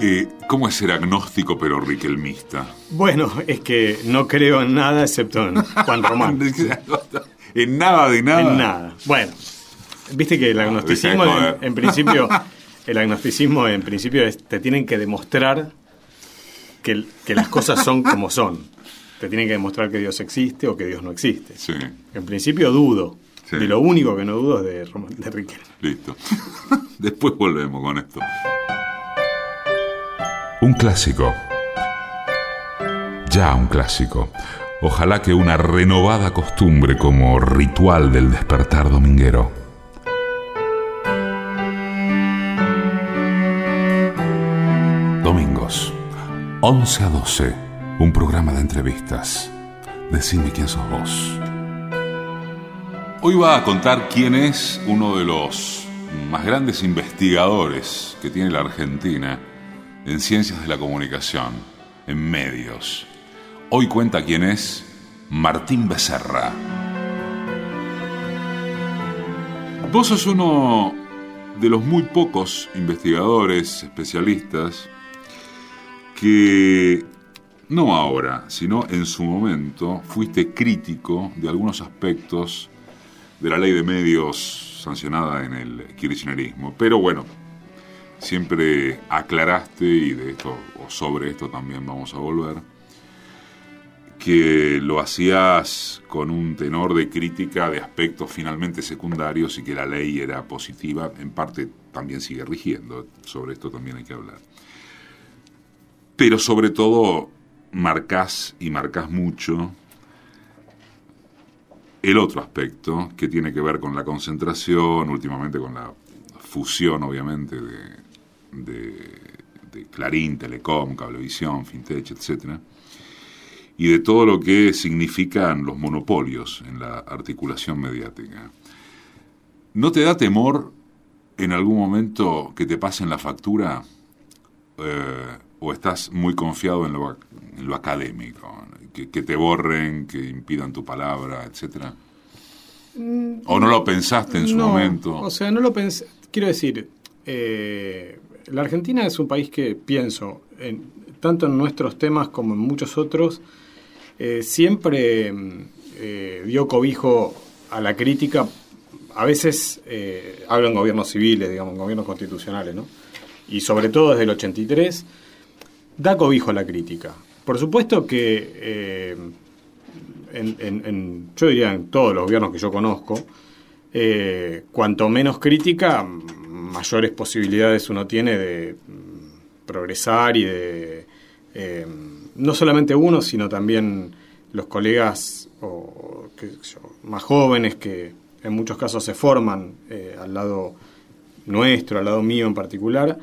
Eh, ¿Cómo es ser agnóstico pero riquelmista? Bueno, es que no creo en nada excepto en Juan Román. en nada de nada. En nada. Bueno, viste que el agnosticismo, en, en, principio, el agnosticismo en principio es, te tienen que demostrar que, que las cosas son como son. Te tienen que demostrar que Dios existe o que Dios no existe. Sí. En principio dudo. Sí. De lo único que no dudo es de, de Riquelme. Listo. Después volvemos con esto. Un clásico. Ya un clásico. Ojalá que una renovada costumbre como ritual del despertar dominguero. Domingos, 11 a 12, un programa de entrevistas. Decime quién sos vos. Hoy va a contar quién es uno de los más grandes investigadores que tiene la Argentina en ciencias de la comunicación, en medios. Hoy cuenta quién es Martín Becerra. Vos sos uno de los muy pocos investigadores, especialistas, que no ahora, sino en su momento, fuiste crítico de algunos aspectos de la ley de medios sancionada en el kirchnerismo. Pero bueno, siempre aclaraste, y de esto, o sobre esto también vamos a volver, que lo hacías con un tenor de crítica de aspectos finalmente secundarios y que la ley era positiva, en parte también sigue rigiendo, sobre esto también hay que hablar. Pero sobre todo marcás y marcás mucho el otro aspecto que tiene que ver con la concentración, últimamente con la fusión obviamente de, de, de Clarín, Telecom, Cablevisión, Fintech, etcétera y de todo lo que significan los monopolios en la articulación mediática. ¿No te da temor en algún momento que te pasen la factura eh, o estás muy confiado en lo, en lo académico? Que, que, te borren, que impidan tu palabra, etcétera? ¿O no lo pensaste en su no, momento? O sea, no lo pensé. Quiero decir, eh, la Argentina es un país que pienso, en, tanto en nuestros temas como en muchos otros, eh, siempre eh, dio cobijo a la crítica. A veces eh, hablo en gobiernos civiles, digamos, gobiernos constitucionales, ¿no? Y sobre todo desde el 83, da cobijo a la crítica. Por supuesto que eh, en, yo diría en todos los gobiernos que yo conozco, cuanto menos crítica, mayores posibilidades uno tiene de mm, progresar y de eh, no solamente uno, sino también los colegas o, yo, más jóvenes que en muchos casos se forman eh, al lado nuestro, al lado mío en particular,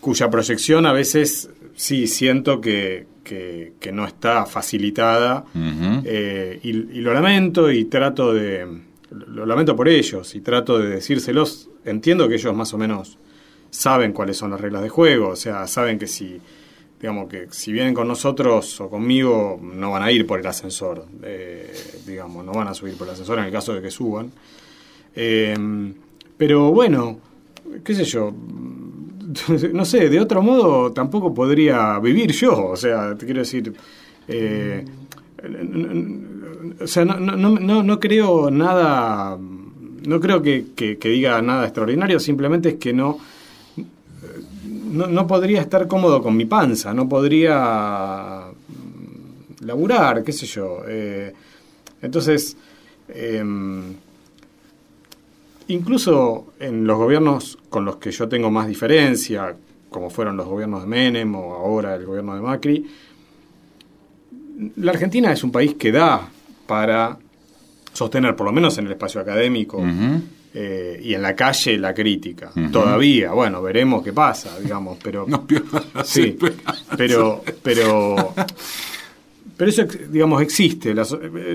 cuya proyección a veces sí siento que, que, que no está facilitada Uh -huh. eh, y, y, lo lamento y trato de lo lamento por ellos y trato de decírselos entiendo que ellos más o menos saben cuáles son las reglas de juego o sea saben que si digamos que si vienen con nosotros o conmigo no van a ir por el ascensor eh, digamos no van a subir por el ascensor en el caso de que suban. Eh, pero bueno qué sé yo no sé, de otro modo tampoco podría vivir yo, o sea, te quiero decir, eh, o sea, no, no, no, no, creo nada, no creo que, diga nada extraordinario, simplemente es que no, no, podría estar cómodo con mi panza, no podría laburar, qué sé yo. Eh, entonces, eh, incluso en los gobiernos con los que yo tengo más diferencia, como fueron los gobiernos de Menem o ahora el gobierno de Macri, la Argentina es un país que da para sostener, por lo menos en el espacio académico uh -huh. eh, y en la calle, la crítica. Uh -huh. Todavía, bueno, veremos qué pasa, digamos, pero... No sí, pero, pero, pero eso, digamos, existe. La,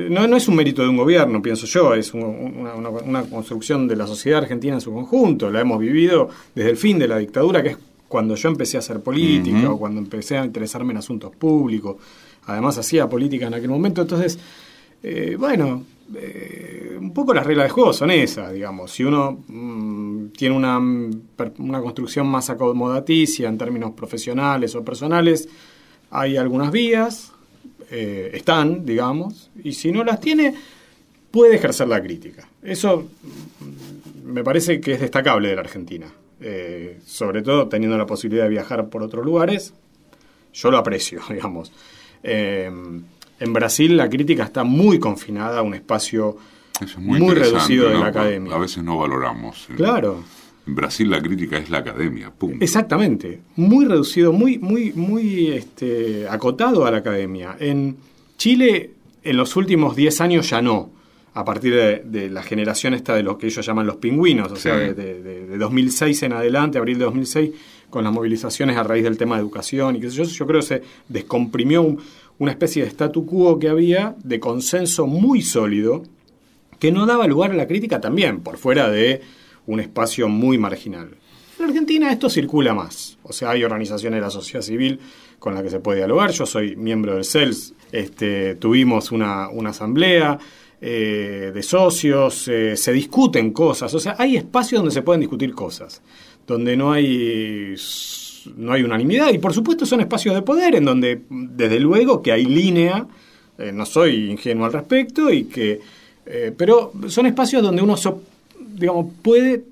no, no, es un mérito de un gobierno, pienso yo, es un, una, una, una, construcción de la sociedad argentina en su conjunto. La hemos vivido desde el fin de la dictadura, que es cuando yo empecé a hacer política uh -huh. o cuando empecé a interesarme en asuntos públicos. Además, hacía política en aquel momento. Entonces, eh, bueno, eh, un poco las reglas de juego son esas, digamos. Si uno mm, tiene una, una construcción más acomodaticia en términos profesionales o personales, hay algunas vías, eh, están, digamos, y si no las tiene, puede ejercer la crítica. Eso mm, me parece que es destacable de la Argentina. Sobre todo teniendo la posibilidad de viajar por otros lugares, yo lo aprecio, digamos. Eh, en Brasil la crítica está muy confinada a un espacio muy, reducido de la academia. A veces no valoramos. Claro. En Brasil la crítica es la academia, punto. Exactamente, muy reducido, muy, muy, muy este, acotado a la academia. En Chile, en los últimos 10 años ya no, a partir de, la generación esta de lo que ellos llaman los pingüinos, o sea, de, de, 2006 en adelante, abril de 2006, con las movilizaciones a raíz del tema de educación y qué sé yo, yo creo que se descomprimió una especie de statu quo que había de consenso muy sólido que no daba lugar a la crítica también, por fuera de un espacio muy marginal. En Argentina esto circula más, o sea, hay organizaciones de la sociedad civil con las que se puede dialogar, yo soy miembro del CELS, este, tuvimos una, asamblea eh, de socios, eh, se discuten cosas, o sea, hay espacios donde se pueden discutir cosas, donde no hay no hay unanimidad y por supuesto son espacios de poder en donde desde luego que hay línea, eh, no soy ingenuo al respecto y que pero son espacios donde uno digamos, puede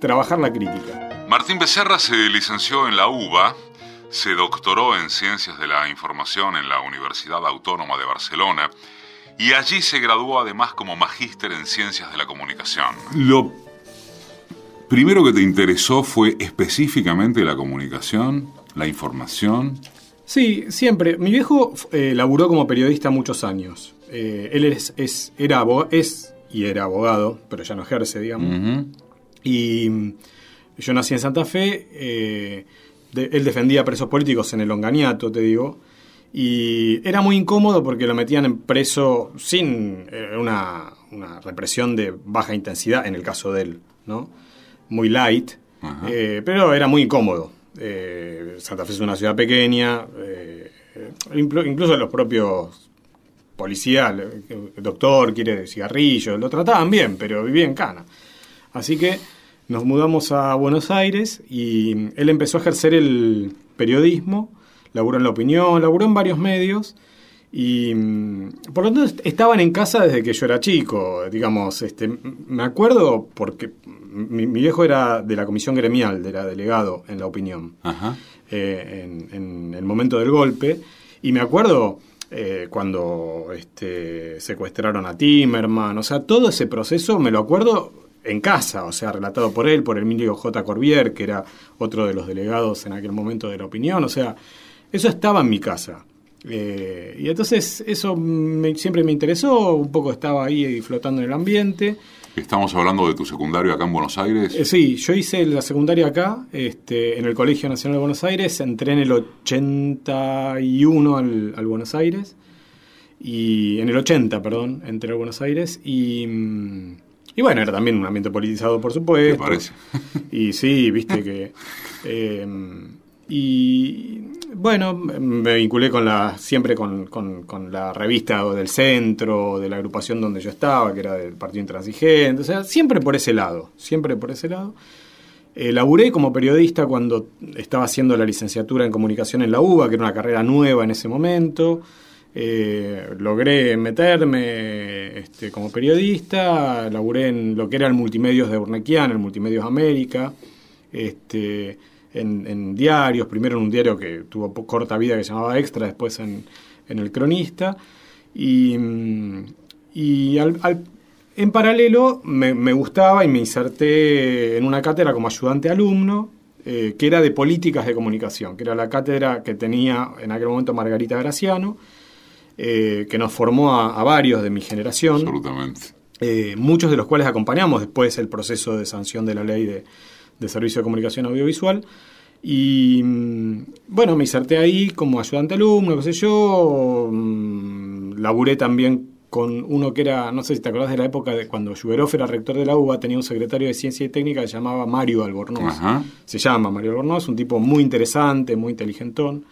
trabajar la crítica. Martín Becerra se licenció en la UBA, se doctoró en Ciencias de la Información en la Universidad Autónoma de Barcelona y allí se graduó además como magíster en Ciencias de la Comunicación. Lo primero que te interesó fue específicamente la comunicación, la información. Sí, siempre. Mi viejo eh, laburó como periodista muchos años. Eh, él es, es, era, es y era abogado, pero ya no ejerce, digamos. Y mm, yo nací en Santa Fe, eh, él defendía presos políticos en el Onganiato, te digo, y era muy incómodo porque lo metían en preso sin eh, una, represión de baja intensidad, en el caso de él, ¿no? Muy light, eh, pero era muy incómodo. Santa Fe es una ciudad pequeña, incluso los propios policial, el doctor quiere cigarrillos, lo trataban bien, pero vivía en Cana. Así que nos mudamos a Buenos Aires y él empezó a ejercer el periodismo, laburó en La Opinión, laburó en varios medios y mm, por lo tanto estaban en casa desde que yo era chico, digamos, este, me acuerdo porque mi, viejo era de la comisión gremial, era delegado en La Opinión, eh, en el momento del golpe, y me acuerdo eh, cuando este, secuestraron a Timerman, o sea, todo ese proceso me lo acuerdo en casa, o sea, relatado por él, por Emilio J. Corbier, que era otro de los delegados en aquel momento de la opinión, o sea, eso estaba en mi casa. Eh, y entonces eso siempre me interesó, un poco estaba ahí flotando en el ambiente. Estamos hablando de tu secundario acá en Buenos Aires. Eh, sí, yo hice la secundaria acá, este, en el Colegio Nacional de Buenos Aires, entré en el 81 al, al Buenos Aires, y en el 80, perdón, entré a Buenos Aires, y, mm, y bueno, era también un ambiente politizado, por supuesto. ¿Te parece? Y sí, viste que... Eh, y bueno, me vinculé con la, siempre con, la revista del centro, de la agrupación donde yo estaba, que era del Partido Intransigente, o sea, siempre por ese lado, siempre por ese lado. Eh, laburé como periodista cuando estaba haciendo la licenciatura en comunicación en la UBA, que era una carrera nueva en ese momento. Eh, logré meterme este, como periodista, laburé en lo que era el Multimedios de Urnequian, el Multimedios América. Este, en, diarios, primero en un diario que tuvo corta vida que se llamaba Extra, después en, El Cronista. Y, y en paralelo me, gustaba y me inserté en una cátedra como ayudante alumno, eh, que era de políticas de comunicación, que era la cátedra que tenía en aquel momento Margarita Graciano, eh, que nos formó a, varios de mi generación. Absolutamente. Eh, muchos de los cuales acompañamos después el proceso de sanción de la ley de, de Servicio de Comunicación Audiovisual. Y mm, bueno, me inserté ahí como ayudante alumno, qué sé yo. Mm, laburé también con uno que era, no sé si te acordás de la época de cuando Juberov era rector de la UBA, tenía un secretario de Ciencia y Técnica que se llamaba Mario Albornoz. Se llama Mario Albornoz, un tipo muy interesante, muy inteligentón.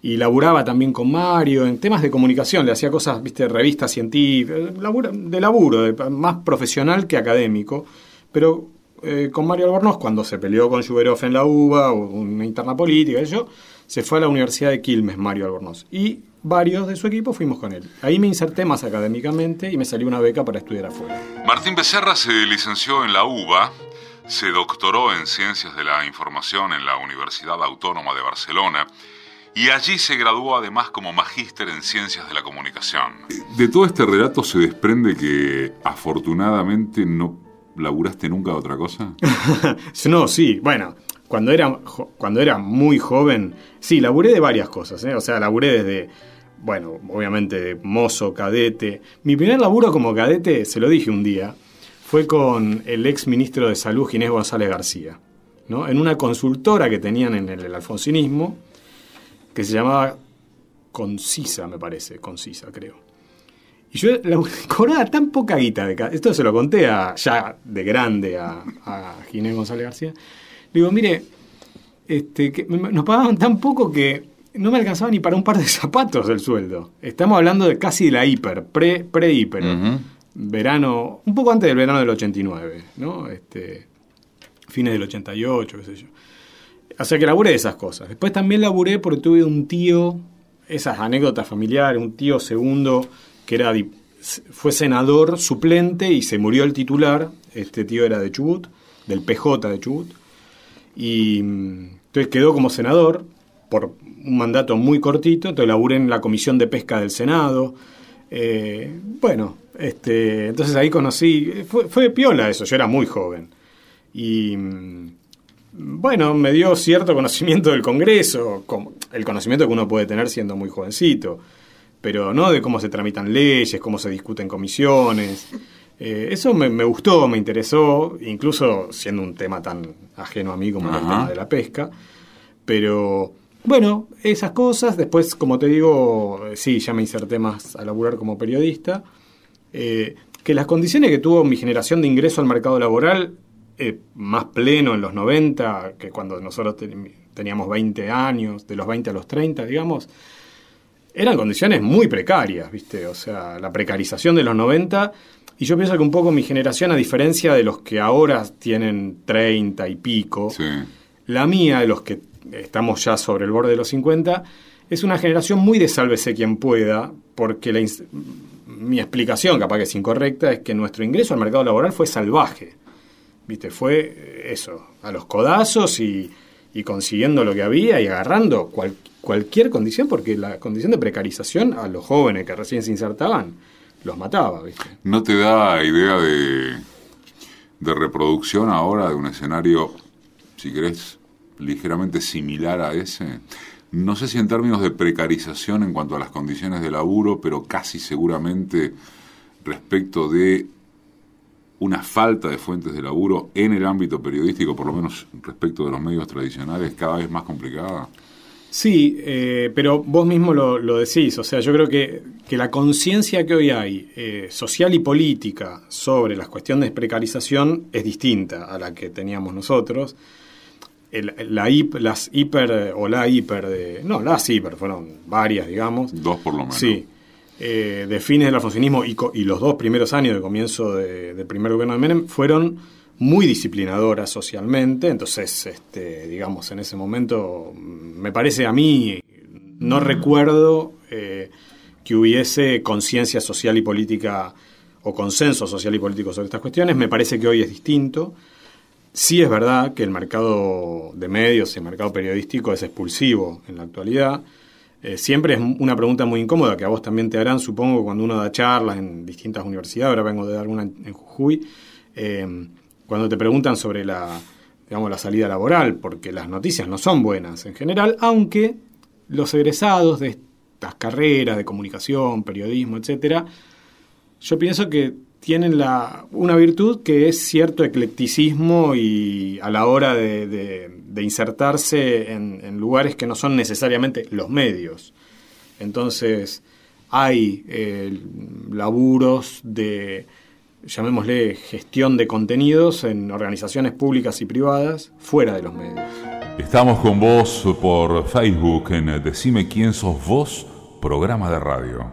y laburaba también con Mario en temas de comunicación, le hacía cosas, viste, revistas científicas, de laburo, más profesional que académico, pero eh, con Mario Albornoz, cuando se peleó con Juberov en la UBA, una interna política, eso, se fue a la Universidad de Quilmes, Mario Albornoz, y varios de su equipo fuimos con él. Ahí me inserté más académicamente y me salió una beca para estudiar afuera. Martín Becerra se licenció en la UBA, se doctoró en Ciencias de la Información en la Universidad Autónoma de Barcelona, y allí se graduó además como magíster en ciencias de la comunicación. De todo este relato se desprende que afortunadamente no laburaste nunca otra cosa. no, sí, bueno, cuando era, cuando era muy joven, sí, laburé de varias cosas, ¿eh? o sea, laburé desde, bueno, obviamente mozo, cadete. Mi primer laburo como cadete, se lo dije un día, fue con el ex ministro de Salud, Ginés González García, ¿no? en una consultora que tenían en el alfonsinismo que se llamaba Concisa, me parece, Concisa, creo. Y yo la, cobraba tan poca guita de Esto se lo conté a, ya de grande a, a Ginés González García. Le digo, mire, este, que nos pagaban tan poco que no me alcanzaba ni para un par de zapatos el sueldo. Estamos hablando de casi de la hiper, pre-hiper. Verano, un poco antes del verano del 89, ¿no? Este, fines del 88, qué sé yo. O sea que laburé esas cosas. Después también laburé porque tuve un tío, esas anécdotas familiares, un tío segundo que era fue senador suplente y se murió el titular. Este tío era de Chubut, del PJ de Chubut. Y entonces quedó como senador por un mandato muy cortito. Entonces laburé en la Comisión de Pesca del Senado. Eh, bueno, este, entonces ahí conocí, fue, fue piola eso, yo era muy joven. Y bueno, me dio cierto conocimiento del Congreso, el conocimiento que uno puede tener siendo muy jovencito, pero no de cómo se tramitan leyes, cómo se discuten comisiones. Eh, eso me, gustó, me interesó, incluso siendo un tema tan ajeno a mí como el tema de la pesca. Pero bueno, esas cosas. Después, como te digo, sí, ya me inserté más a laburar como periodista. Eh, que las condiciones que tuvo mi generación de ingreso al mercado laboral eh, más pleno en los 90 que cuando nosotros teníamos 20 años, de los 20 a los 30, digamos, eran condiciones muy precarias, ¿viste? O sea, la precarización de los 90, y yo pienso que un poco mi generación, a diferencia de los que ahora tienen 30 y pico, la mía, de los que estamos ya sobre el borde de los 50, es una generación muy de sálvese quien pueda, porque mi explicación, capaz que es incorrecta, es que nuestro ingreso al mercado laboral fue salvaje. ¿Viste? Fue eh, eso, a los codazos y, consiguiendo lo que había y agarrando cualquier condición, porque la condición de precarización a los jóvenes que recién se insertaban los mataba, ¿viste? ¿No te da idea de, de reproducción ahora de un escenario, si querés, ligeramente similar a ese? No sé si en términos de precarización en cuanto a las condiciones de laburo, pero casi seguramente respecto de una falta de fuentes de laburo en el ámbito periodístico, por lo menos respecto de los medios tradicionales, cada vez más complicada? Sí, eh, pero vos mismo lo, decís, o sea, yo creo que, que la conciencia que hoy hay, eh, social y política, sobre las cuestiones de precarización es distinta a la que teníamos nosotros. la las hiper, o la hiper de... No, las hiper, fueron varias, digamos. Dos por lo menos. Sí eh, de fines del alfonsinismo y, y, los dos primeros años de comienzo del primer gobierno de Menem fueron muy disciplinadoras socialmente, entonces, este, digamos, en ese momento, mm, me parece a mí, no recuerdo eh, que hubiese conciencia social y política o consenso social y político sobre estas cuestiones, me parece que hoy es distinto. Sí es verdad que el mercado de medios y el mercado periodístico es expulsivo en la actualidad. Eh, siempre es una pregunta muy incómoda que a vos también te harán, supongo, cuando uno da charlas en distintas universidades, ahora vengo de dar una en, Jujuy, eh, cuando te preguntan sobre la, digamos, la salida laboral, porque las noticias no son buenas en general, aunque los egresados de estas carreras de comunicación, periodismo, etcétera, yo pienso que tienen la, una virtud que es cierto eclecticismo y a la hora de, insertarse en, lugares que no son necesariamente los medios. Entonces hay eh, laburos de, llamémosle, gestión de contenidos en organizaciones públicas y privadas fuera de los medios. Estamos con vos por Facebook en Decime quién sos vos, programa de radio.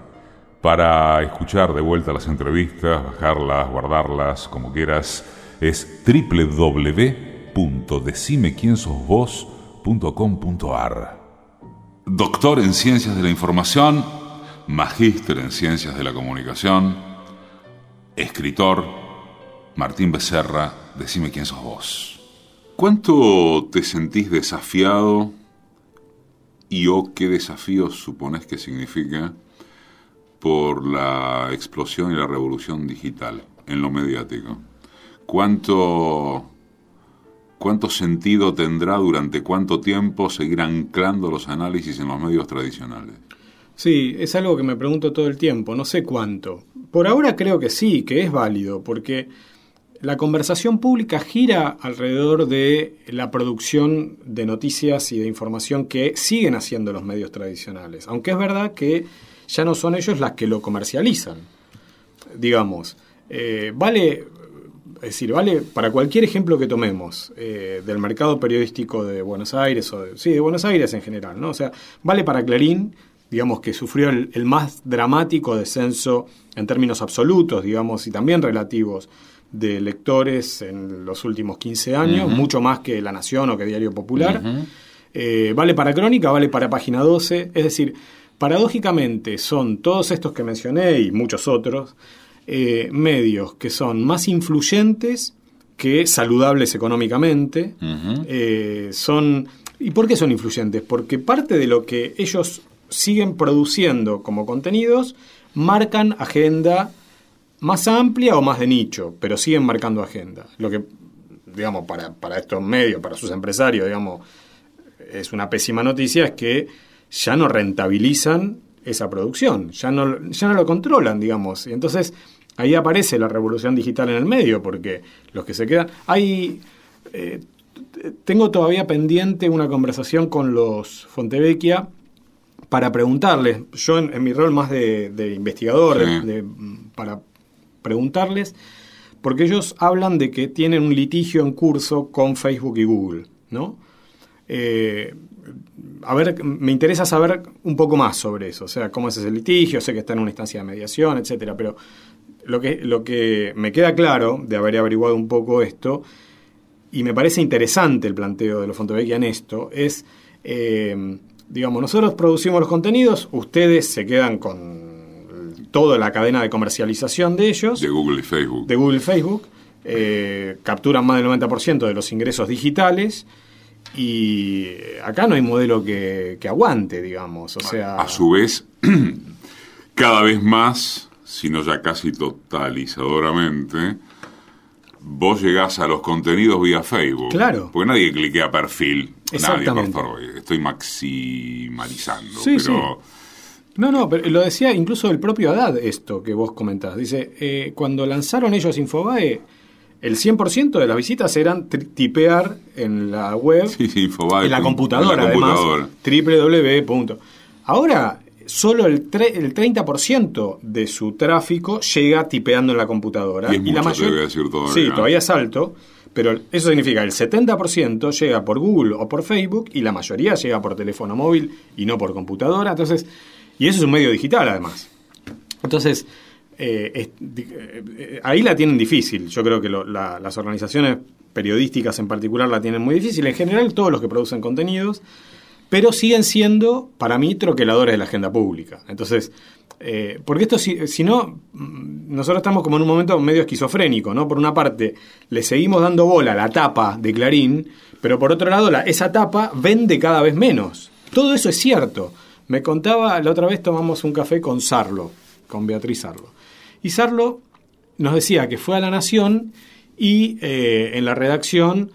Para escuchar de vuelta las entrevistas, bajarlas, guardarlas, como quieras, es www.decimequiensosvos.com.ar. Doctor en Ciencias de la Información, magíster en Ciencias de la Comunicación, escritor, Martín Becerra, decime quién sos vos. ¿Cuánto te sentís desafiado y o qué desafíos supones que significa por la explosión y la revolución digital en lo mediático? ¿Cuánto, cuánto sentido tendrá durante cuánto tiempo seguir anclando los análisis en los medios tradicionales? Sí, es algo que me pregunto todo el tiempo, no sé cuánto. Por ahora creo que sí, que es válido, porque la conversación pública gira alrededor de la producción de noticias y de información que siguen haciendo los medios tradicionales, aunque es verdad que ya no son ellos las que lo comercializan. Digamos, eh, vale, es decir, vale para cualquier ejemplo que tomemos eh, del mercado periodístico de Buenos Aires, o de, sí, de Buenos Aires en general, ¿no? O sea, vale para Clarín, digamos que sufrió el, el más dramático descenso en términos absolutos, digamos, y también relativos de lectores en los últimos 15 años, mucho más que La Nación o que Diario Popular. Eh, vale para Crónica, vale para Página 12. Es decir, paradójicamente son todos estos que mencioné y muchos otros eh, medios que son más influyentes que saludables económicamente. Eh, son ¿Y por qué son influyentes? Porque parte de lo que ellos siguen produciendo como contenidos marcan agenda más amplia o más de nicho, pero siguen marcando agenda. Lo que, digamos, para, para estos medios, para sus empresarios, digamos, es una pésima noticia, es que ya no rentabilizan esa producción, ya no, ya no lo controlan, digamos. Y entonces ahí aparece la revolución digital en el medio, porque los que se quedan... Hay... Eh, tengo todavía pendiente una conversación con los Fontevecchia para preguntarles, yo en, mi rol más de, investigador, de, para preguntarles, porque ellos hablan de que tienen un litigio en curso con Facebook y Google, ¿no? Eh, a ver, me interesa saber un poco más sobre eso, o sea, cómo es ese litigio, sé que está en una instancia de mediación, etcétera, pero lo que, lo que me queda claro de haber averiguado un poco esto, y me parece interesante el planteo de los Fontevecchia en esto, es, eh, digamos, nosotros producimos los contenidos, ustedes se quedan con toda la cadena de comercialización de ellos. De Google y Facebook. De Google y Facebook. Eh, capturan más del 90% de los ingresos digitales. Y acá no hay modelo que, aguante, digamos. O sea. A, su vez, cada vez más, si no ya casi totalizadoramente, vos llegás a los contenidos vía Facebook. Claro. Porque nadie cliquea perfil. Nadie, por favor. Estoy maximalizando. Sí, pero. No, no, pero lo decía incluso el propio Haddad esto que vos comentás. Dice, eh, cuando lanzaron ellos Infobae, el 100% de las visitas eran tipear en la web, en la computadora, además, www. Ahora, solo el, el 30% de su tráfico llega tipeando en la computadora. Y, la mayoría, todavía. Sí, todavía es alto. Pero eso significa que el 70% llega por Google o por Facebook y la mayoría llega por teléfono móvil y no por computadora. Entonces, y eso es un medio digital, además. Entonces, eh, eh, ahí la tienen difícil. Yo creo que las organizaciones periodísticas en particular la tienen muy difícil. En general, todos los que producen contenidos, pero siguen siendo, para mí, troqueladores de la agenda pública. Entonces, eh, porque esto, si, si, no, nosotros estamos como en un momento medio esquizofrénico, ¿no? Por una parte, le seguimos dando bola a la tapa de Clarín, pero por otro lado, la, esa tapa vende cada vez menos. Todo eso es cierto. Me contaba, la otra vez tomamos un café con Sarlo, con Beatriz Sarlo. Y Sarlo nos decía que fue a La Nación y eh, en la redacción,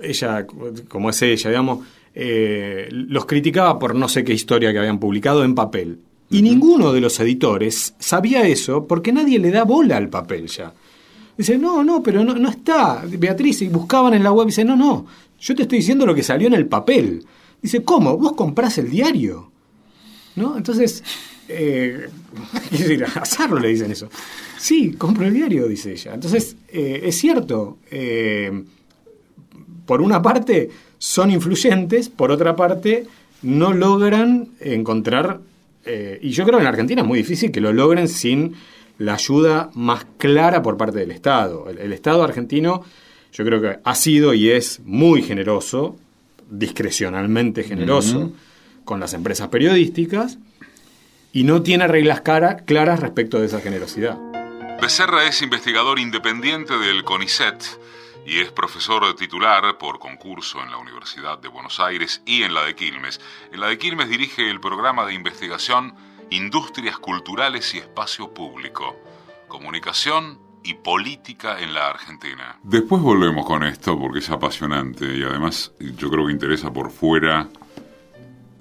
ella, como es ella, digamos, eh, los criticaba por no sé qué historia que habían publicado en papel. Y ninguno de los editores sabía eso porque nadie le da bola al papel ya. Dice, no, no, pero no, no está. Beatriz, y buscaban en la web y dice, no, no, yo te estoy diciendo lo que salió en el papel. Dice, ¿cómo? ¿Vos comprás el diario? ¿No? Entonces, eh, decir, le dicen eso. Sí, compro el diario, dice ella. Entonces, eh, es cierto, eh, por una parte, son influyentes, por otra parte, no logran encontrar, eh, y yo creo que en Argentina es muy difícil que lo logren sin la ayuda más clara por parte del Estado. El, Estado argentino yo creo que ha sido y es muy generoso, discrecionalmente generoso, con las empresas periodísticas, y no tiene reglas claras respecto de esa generosidad. Becerra es investigador independiente del CONICET y es profesor titular por concurso en la Universidad de Buenos Aires y en la de Quilmes. En la de Quilmes dirige el programa de investigación Industrias Culturales y Espacio Público, Comunicación y Política en la Argentina. Después volvemos con esto porque es apasionante y además yo creo que interesa por fuera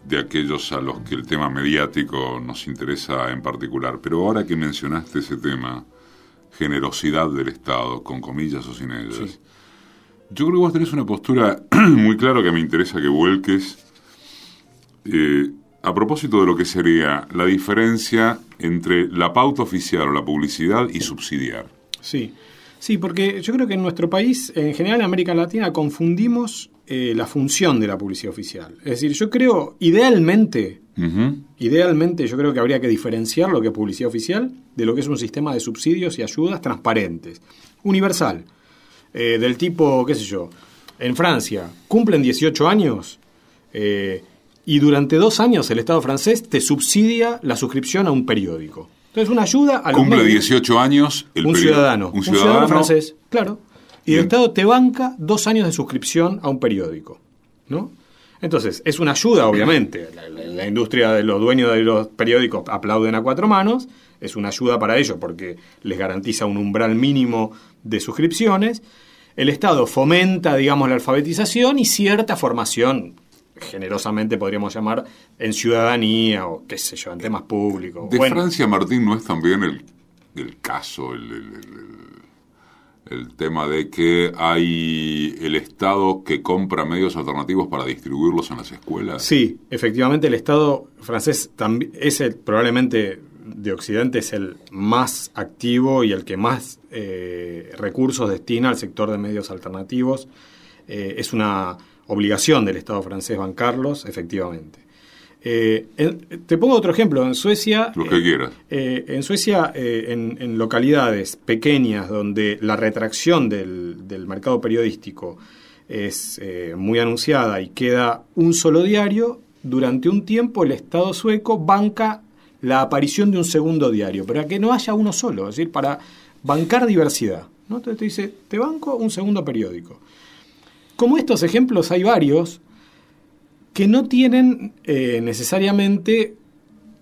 de aquellos a los que el tema mediático nos interesa en particular. Pero ahora que mencionaste ese tema, generosidad del Estado, con comillas o sin ellas, yo creo que vos tenés una postura muy clara que me interesa que vuelques eh, a propósito de lo que sería la diferencia entre la pauta oficial o la publicidad y subsidiar. Sí, sí, porque yo creo que en nuestro país, en general en América Latina, confundimos eh, la función de la publicidad oficial. Es decir, yo creo, idealmente, idealmente yo creo que habría que diferenciar lo que es publicidad oficial de lo que es un sistema de subsidios y ayudas transparentes, universal. Eh, del tipo, qué sé yo, en Francia, cumplen 18 años eh, y durante dos años el Estado francés te subsidia la suscripción a un periódico. Entonces, una ayuda a Cumple 18 años el un ciudadano. Un ciudadano, francés, claro. Y el Estado te banca dos años de suscripción a un periódico. ¿No? Entonces, es una ayuda, obviamente. La, la, industria de los dueños de los periódicos aplauden a cuatro manos. Es una ayuda para ellos porque les garantiza un umbral mínimo de suscripciones el Estado fomenta, digamos, la alfabetización y cierta formación, generosamente podríamos llamar, en ciudadanía o qué sé yo, en temas públicos. De Francia, Martín, no es también el, caso, el, el, tema de que hay el Estado que compra medios alternativos para distribuirlos en las escuelas. Sí, efectivamente el Estado francés es el, probablemente de Occidente es el más activo y el que más eh, recursos destina al sector de medios alternativos. Eh, es una obligación del Estado francés bancarlos, efectivamente. Eh, te pongo otro ejemplo. En Suecia. Lo que quieras. en Suecia, en, localidades pequeñas donde la retracción del, del mercado periodístico es muy anunciada y queda un solo diario, durante un tiempo el Estado sueco banca la aparición de un segundo diario, para que no haya uno solo, es decir, para bancar diversidad. ¿no? Entonces te dice, te banco un segundo periódico. Como estos ejemplos hay varios que no tienen eh, necesariamente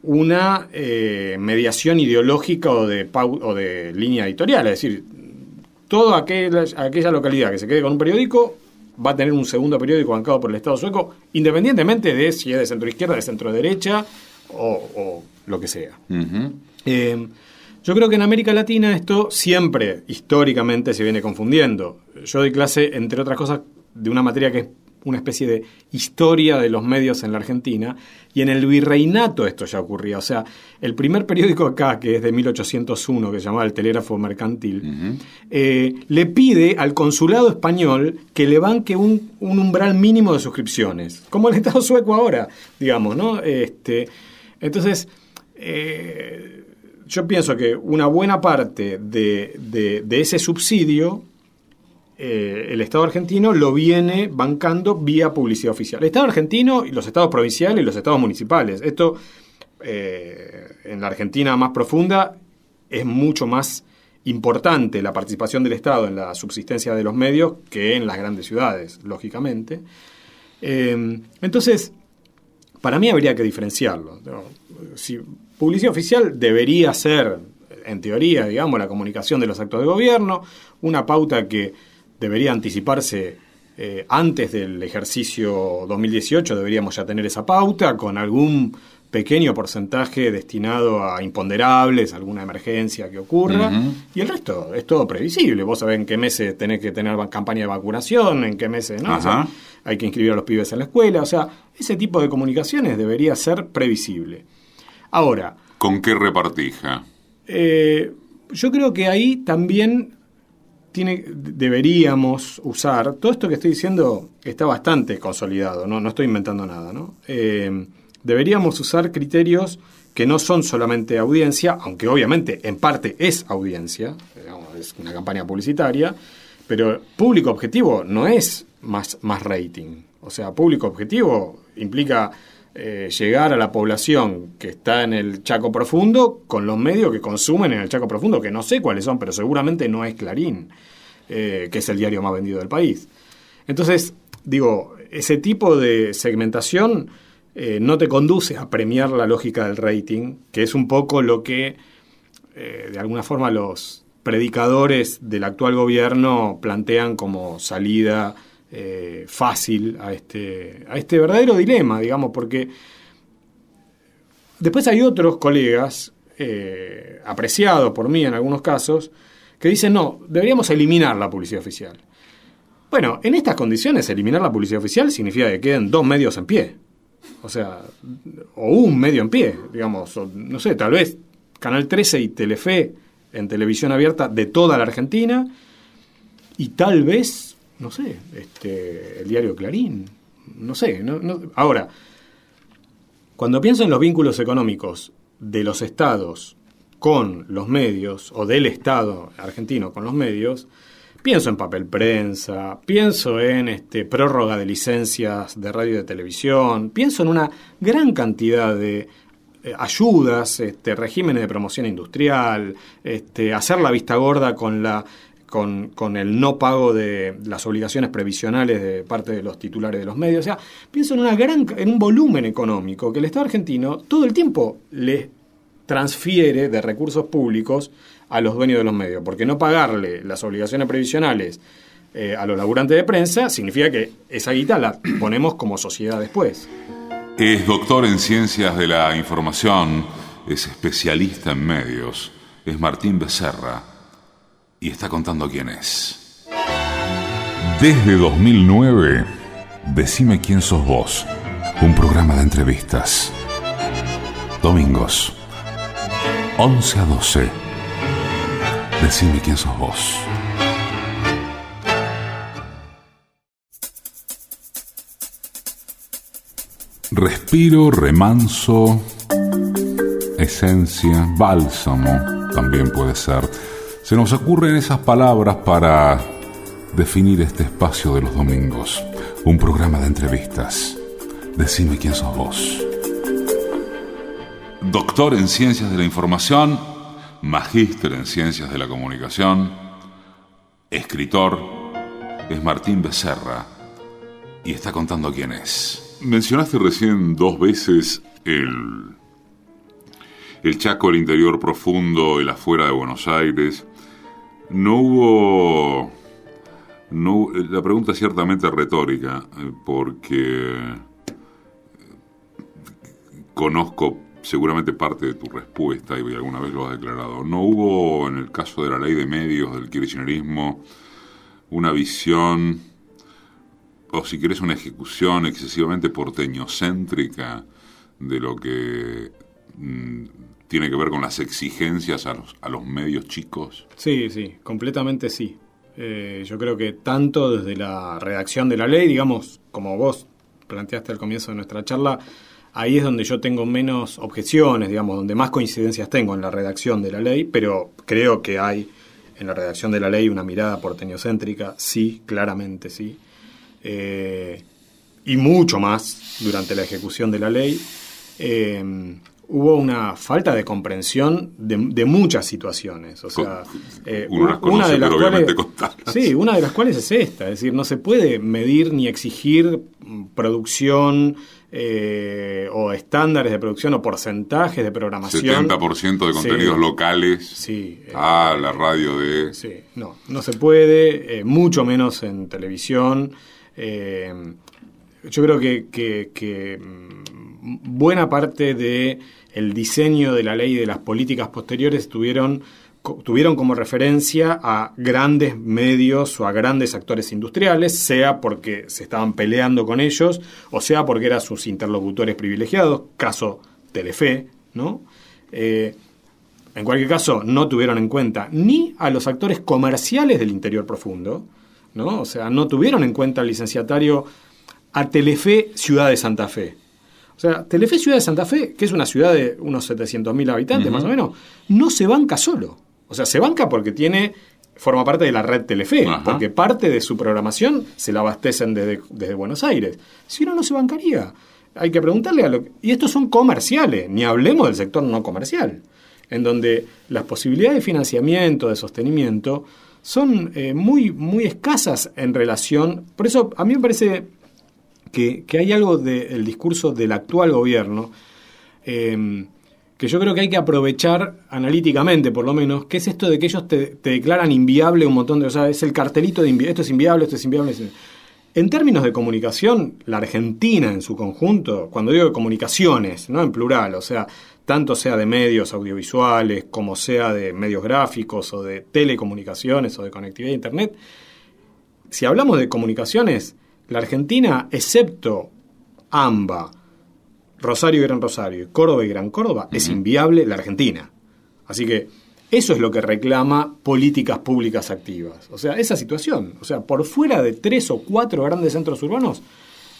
una eh, mediación ideológica o de, o de línea editorial, es decir, toda aquella, aquella localidad que se quede con un periódico va a tener un segundo periódico bancado por el Estado sueco, independientemente de si es de centro izquierda, de centro derecha o lo que sea. Eh, yo creo que en América Latina esto siempre, históricamente, se viene confundiendo. Yo doy clase, entre otras cosas, de una materia que es una especie de historia de los medios en la Argentina, y en el virreinato esto ya ocurría. O sea, el primer periódico acá, que es de 1801, que se llamaba El Telégrafo Mercantil, eh, le pide al consulado español que le banque un, un, umbral mínimo de suscripciones, como el Estado sueco ahora, digamos, ¿no? Este, entonces, eh, yo pienso que una buena parte de, ese subsidio eh, el Estado argentino lo viene bancando vía publicidad oficial. El Estado argentino y los estados provinciales y los estados municipales. Esto eh, en la Argentina más profunda es mucho más importante la participación del Estado en la subsistencia de los medios que en las grandes ciudades, lógicamente. entonces, para mí habría que diferenciarlo. Si publicidad oficial debería ser, en teoría, digamos, la comunicación de los actos de gobierno, una pauta que debería anticiparse eh, antes del ejercicio 2018, deberíamos ya tener esa pauta con algún pequeño porcentaje destinado a imponderables, alguna emergencia que ocurra, y el resto es todo previsible. Vos sabés en qué meses tenés que tener campaña de vacunación, en qué meses no, hay que inscribir a los pibes en la escuela, o sea, ese tipo de comunicaciones debería ser previsible. Ahora... ¿Con qué repartija? Eh, yo creo que ahí también tiene, deberíamos usar, todo esto que estoy diciendo está bastante consolidado, no, no estoy inventando nada, ¿no? Eh, deberíamos usar criterios que no son solamente audiencia, aunque obviamente en parte es audiencia, es una campaña publicitaria, pero público objetivo no es más, más rating. O sea, público objetivo implica eh, llegar a la población que está en el Chaco Profundo con los medios que consumen en el Chaco Profundo, que no sé cuáles son, pero seguramente no es Clarín, eh, que es el diario más vendido del país. Entonces, digo, ese tipo de segmentación eh, no te conduce a premiar la lógica del rating, que es un poco lo que, de alguna forma, los predicadores del actual gobierno plantean como salida eh, fácil a este, a este verdadero dilema, digamos, porque después hay otros colegas, eh, apreciados por mí en algunos casos, que dicen, no, deberíamos eliminar la publicidad oficial. Bueno, en estas condiciones, eliminar la publicidad oficial significa que queden dos medios en pie. O sea, o un medio en pie, digamos, no sé, tal vez Canal 13 y Telefe en televisión abierta de toda la Argentina, y tal vez no sé, este, el diario Clarín, no sé. Ahora, cuando pienso en los vínculos económicos de los estados con los medios, o del Estado argentino con los medios, pienso en papel prensa, pienso en este, prórroga de licencias de radio y de televisión, pienso en una gran cantidad de eh, ayudas, este, regímenes de promoción industrial, este, hacer la vista gorda con la con, el no pago de las obligaciones previsionales de parte de los titulares de los medios. O sea, pienso en, una gran, en un volumen económico que el Estado argentino todo el tiempo le transfiere de recursos públicos a los dueños de los medios, porque no pagarle las obligaciones previsionales eh, a los laburantes de prensa significa que esa guita la ponemos como sociedad después. Es doctor en ciencias de la información, es especialista en medios, es Martín Becerra y está contando quién es. Desde 2009, Decime quién sos vos, un programa de entrevistas. Domingos, 11 a 12. Decime quién sos vos. Respiro, remanso, esencia, bálsamo, también puede ser se nos ocurren esas palabras para definir este espacio de los domingos, un programa de entrevistas. Decime quién sos vos. Doctor en Ciencias de la Información, magíster en Ciencias de la Comunicación, escritor, es Martín Becerra y está contando quién es. Mencionaste recién dos veces el, el Chaco, el interior profundo, el afuera de Buenos Aires no hubo... No, la pregunta es ciertamente retórica, eh, porque eh, conozco seguramente parte de tu respuesta y alguna vez lo has declarado. No hubo en el caso de la ley de medios del kirchnerismo una visión, o si querés una ejecución excesivamente porteñocéntrica de lo que mm, tiene que ver con las exigencias a los, a los medios chicos? Sí, sí, completamente sí. Eh, yo creo que tanto desde la redacción de la ley, digamos, como vos planteaste al comienzo de nuestra charla, ahí es donde yo tengo menos objeciones, digamos, donde más coincidencias tengo en la redacción de la ley, pero creo que hay en la redacción de la ley una mirada porteñocéntrica, sí, claramente sí, eh, y mucho más durante la ejecución de la ley. Eh, hubo una falta de comprensión de, muchas situaciones. O sea, eh, una de las cuales, sí, una de las cuales es esta, es decir, no se puede medir ni exigir producción eh, o estándares de producción o porcentajes de programación. 70% de contenidos locales. Sí. Ah, la radio de... Sí, no, no se puede, eh, mucho menos en televisión. yo creo que, que mm, buena parte de el diseño de la ley y de las políticas posteriores tuvieron, tuvieron como referencia a grandes medios o a grandes actores industriales, sea porque se estaban peleando con ellos o sea porque eran sus interlocutores privilegiados, caso Telefe, ¿no? Eh, en cualquier caso, no tuvieron en cuenta ni a los actores comerciales del interior profundo, ¿no? O sea, no tuvieron en cuenta al licenciatario a Telefe Ciudad de Santa Fe. O sea, Telefe Ciudad de Santa Fe, que es una ciudad de unos 700.000 habitantes más o menos, no se banca solo. O sea, se banca porque tiene forma parte de la red Telefe, porque parte de su programación se la abastecen desde, desde, Buenos Aires. Si no, no se bancaría. Hay que preguntarle a lo Y estos son comerciales, ni hablemos del sector no comercial, en donde las posibilidades de financiamiento, de sostenimiento, son eh, muy, muy escasas en relación... Por eso a mí me parece que, hay algo del discurso del actual gobierno eh, que yo creo que hay que aprovechar analíticamente, por lo menos, que es esto de que ellos te, declaran inviable un montón de... O sea, es el cartelito de esto es inviable, esto es inviable. En términos de comunicación, la Argentina en su conjunto, cuando digo comunicaciones, no en plural, o sea, tanto sea de medios audiovisuales como sea de medios gráficos o de telecomunicaciones o de conectividad a Internet, si hablamos de comunicaciones, la Argentina, excepto AMBA, Rosario y Gran Rosario, Córdoba y Gran Córdoba, es inviable la Argentina. Así que eso es lo que reclama políticas públicas activas. O sea, esa situación. O sea, por fuera de tres o cuatro grandes centros urbanos,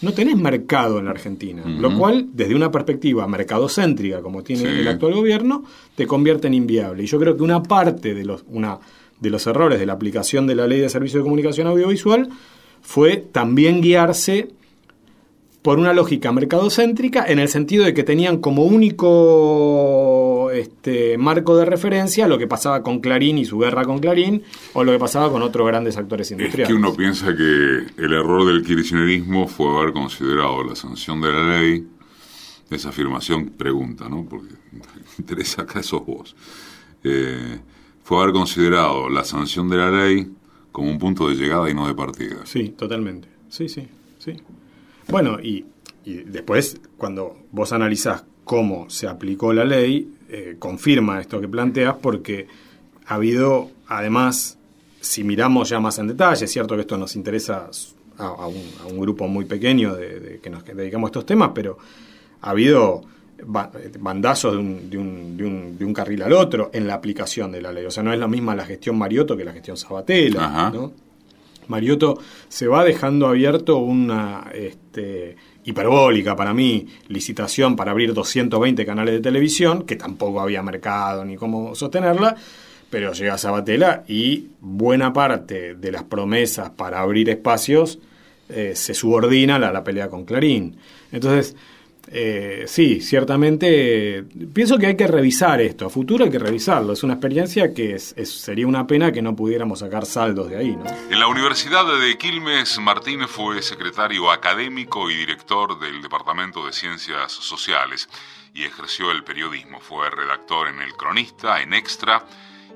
no tenés mercado en la Argentina. Lo cual, desde una perspectiva mercadocéntrica, como tiene el actual gobierno, te convierte en inviable. Y yo creo que una parte de los, una, de los errores de la aplicación de la ley de servicio de comunicación audiovisual fue también guiarse por una lógica mercadocéntrica en el sentido de que tenían como único este, marco de referencia lo que pasaba con Clarín y su guerra con Clarín o lo que pasaba con otros grandes actores industriales. Es que uno piensa que el error del kirchnerismo fue haber considerado la sanción de la ley, esa afirmación pregunta, ¿no? Porque interesa acá sos vos. Eh, fue haber considerado la sanción de la ley como un punto de llegada y no de partida. Sí, totalmente. Sí, sí, sí. Bueno, y, después, cuando vos analizás cómo se aplicó la ley, eh, confirma esto que planteas, porque ha habido, además, si miramos ya más en detalle, es cierto que esto nos interesa a, un, grupo muy pequeño de, que nos dedicamos a estos temas, pero ha habido bandazos de un, de, un, de, un, de un, carril al otro en la aplicación de la ley. O sea, no es la misma la gestión Mariotto que la gestión Sabatella. ¿no? Mariotto se va dejando abierto una este, hiperbólica para mí licitación para abrir 220 canales de televisión, que tampoco había mercado ni cómo sostenerla, pero llega Sabatella y buena parte de las promesas para abrir espacios eh, se subordina a la pelea con Clarín. Entonces, eh, sí, ciertamente pienso que hay que revisar esto, a futuro hay que revisarlo, es una experiencia que sería una pena que no pudiéramos sacar saldos de ahí. ¿no? En la Universidad de Quilmes, Martínez fue secretario académico y director del Departamento de Ciencias Sociales y ejerció el periodismo, fue redactor en El Cronista, en Extra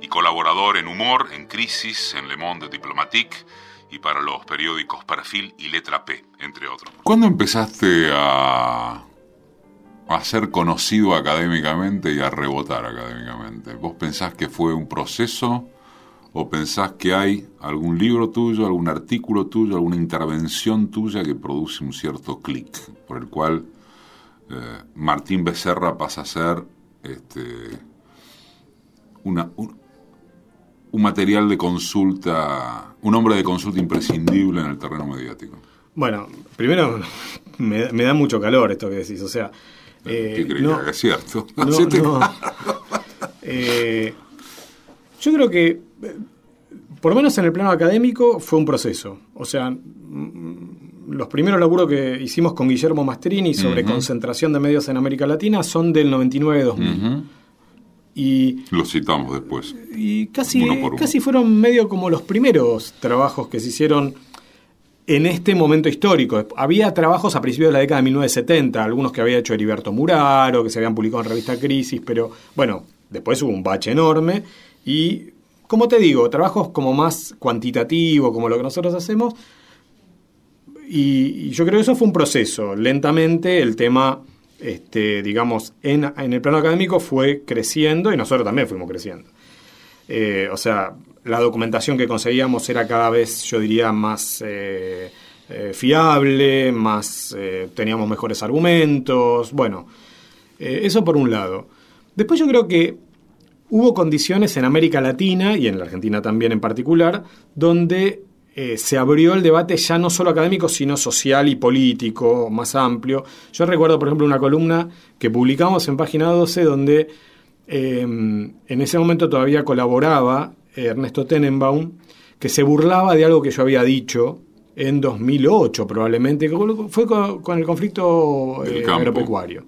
y colaborador en Humor, en Crisis, en Le Monde Diplomatique y para los periódicos Perfil y Letra P, entre otros. ¿Cuándo empezaste a a ser conocido académicamente y a rebotar académicamente. ¿Vos pensás que fue un proceso o pensás que hay algún libro tuyo, algún artículo tuyo, alguna intervención tuya que produce un cierto clic, por el cual eh, Martín Becerra pasa a ser este, una, un, material de consulta, un hombre de consulta imprescindible en el terreno mediático? Bueno, primero me, me da mucho calor esto que decís, o sea, eh, ¿Qué es cierto? Eh, yo creo que, por lo menos en el plano académico, fue un proceso. O sea, los primeros laburos que hicimos con Guillermo Mastrini sobre concentración de medios en América Latina son del 99-2000. Y, Lo citamos después. Y casi, casi fueron medio como los primeros trabajos que se hicieron en este momento histórico. Había trabajos a principios de la década de 1970, algunos que había hecho Heriberto Muraro, que se habían publicado en revista Crisis, pero bueno, después hubo un bache enorme y, como te digo, trabajos como más cuantitativos, como lo que nosotros hacemos. Y, yo creo que eso fue un proceso. Lentamente el tema, este, digamos, en, en el plano académico fue creciendo y nosotros también fuimos creciendo. Eh, o sea, la documentación que conseguíamos era cada vez, yo diría, más eh, eh, fiable, más teníamos mejores argumentos. Bueno, eso por un lado. Después yo creo que hubo condiciones en América Latina y en la Argentina también en particular, donde eh, se abrió el debate ya no solo académico, sino social y político, más amplio. Yo recuerdo, por ejemplo, una columna que publicamos en página 12 donde en ese momento todavía colaboraba Ernesto Tenenbaum, que se burlaba de algo que yo había dicho en 2008 probablemente, fue con, el conflicto eh, agropecuario.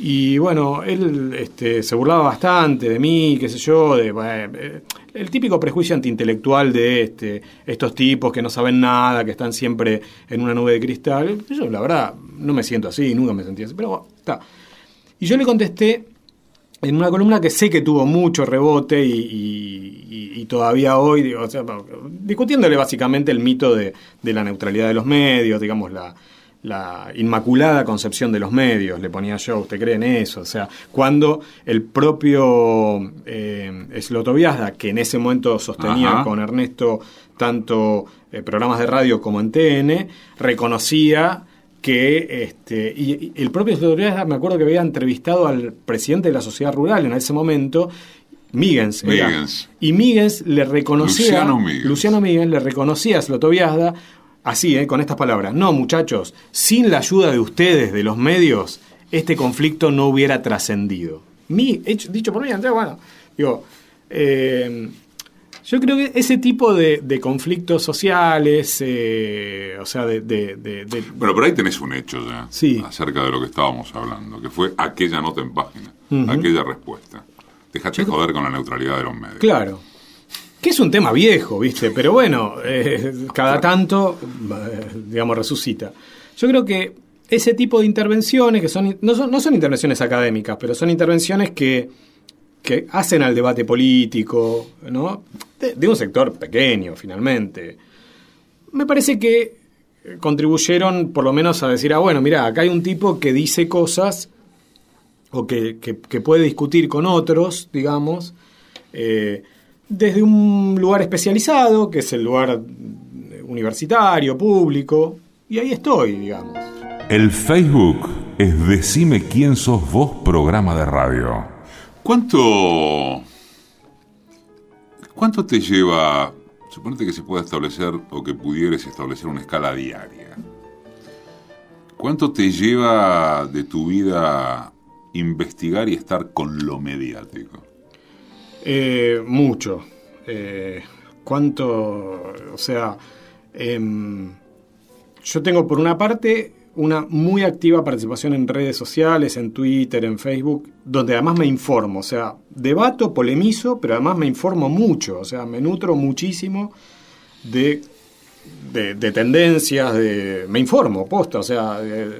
Y bueno, él este, se burlaba bastante de mí, qué sé yo, de eh, el típico prejuicio antiintelectual de este, estos tipos que no saben nada, que están siempre en una nube de cristal. Yo, la verdad, no me siento así, nunca me sentí así, pero está. Y yo le contesté en una columna que sé que tuvo mucho rebote y, todavía hoy, o sea, discutiéndole básicamente el mito de, de la neutralidad de los medios, digamos, la, la inmaculada concepción de los medios, le ponía yo, ¿usted cree en eso? O sea, cuando el propio eh, Slotoviazda, que en ese momento sostenía con Ernesto tanto eh, programas de radio como en TN, reconocía que este y, el propio Slotoviazda me acuerdo que había entrevistado al presidente de la sociedad rural en ese momento Migens, y Migens le reconocía Luciano Migens, le reconocía a Slotoviazda así, ¿eh? con estas palabras. No, muchachos, sin la ayuda de ustedes, de los medios, este conflicto no hubiera trascendido. Dicho por mí, Andrea, bueno, digo, eh, yo creo que ese tipo de, conflictos sociales, eh, o sea, de, Bueno, pero ahí tenés un hecho ya, acerca de lo que estábamos hablando, que fue aquella nota en página, aquella respuesta. Déjate joder con la neutralidad de los medios. Claro. Que es un tema viejo, ¿viste? Pero bueno, eh, cada tanto, eh, digamos, resucita. Yo creo que ese tipo de intervenciones, que son no, son, no son intervenciones académicas, pero son intervenciones que, que hacen al debate político, ¿no? De, un sector pequeño, finalmente. Me parece que contribuyeron por lo menos a decir, ah, bueno, mira, acá hay un tipo que dice cosas o que, que, puede discutir con otros, digamos, eh, desde un lugar especializado, que es el lugar universitario, público, y ahí estoy, digamos. El Facebook es Decime quién sos vos, programa de radio. ¿Cuánto, cuánto te lleva, suponete que se pueda establecer o que pudieres establecer una escala diaria? ¿Cuánto te lleva de tu vida investigar y estar con lo mediático? Eh, mucho. Eh, ¿Cuánto? O sea, em, yo tengo por una parte una muy activa participación en redes sociales, en Twitter, en Facebook, donde además me informo, o sea, debato, polemizo, pero además me informo mucho, o sea, me nutro muchísimo de, de, tendencias, de, me informo, posta, o sea, eh,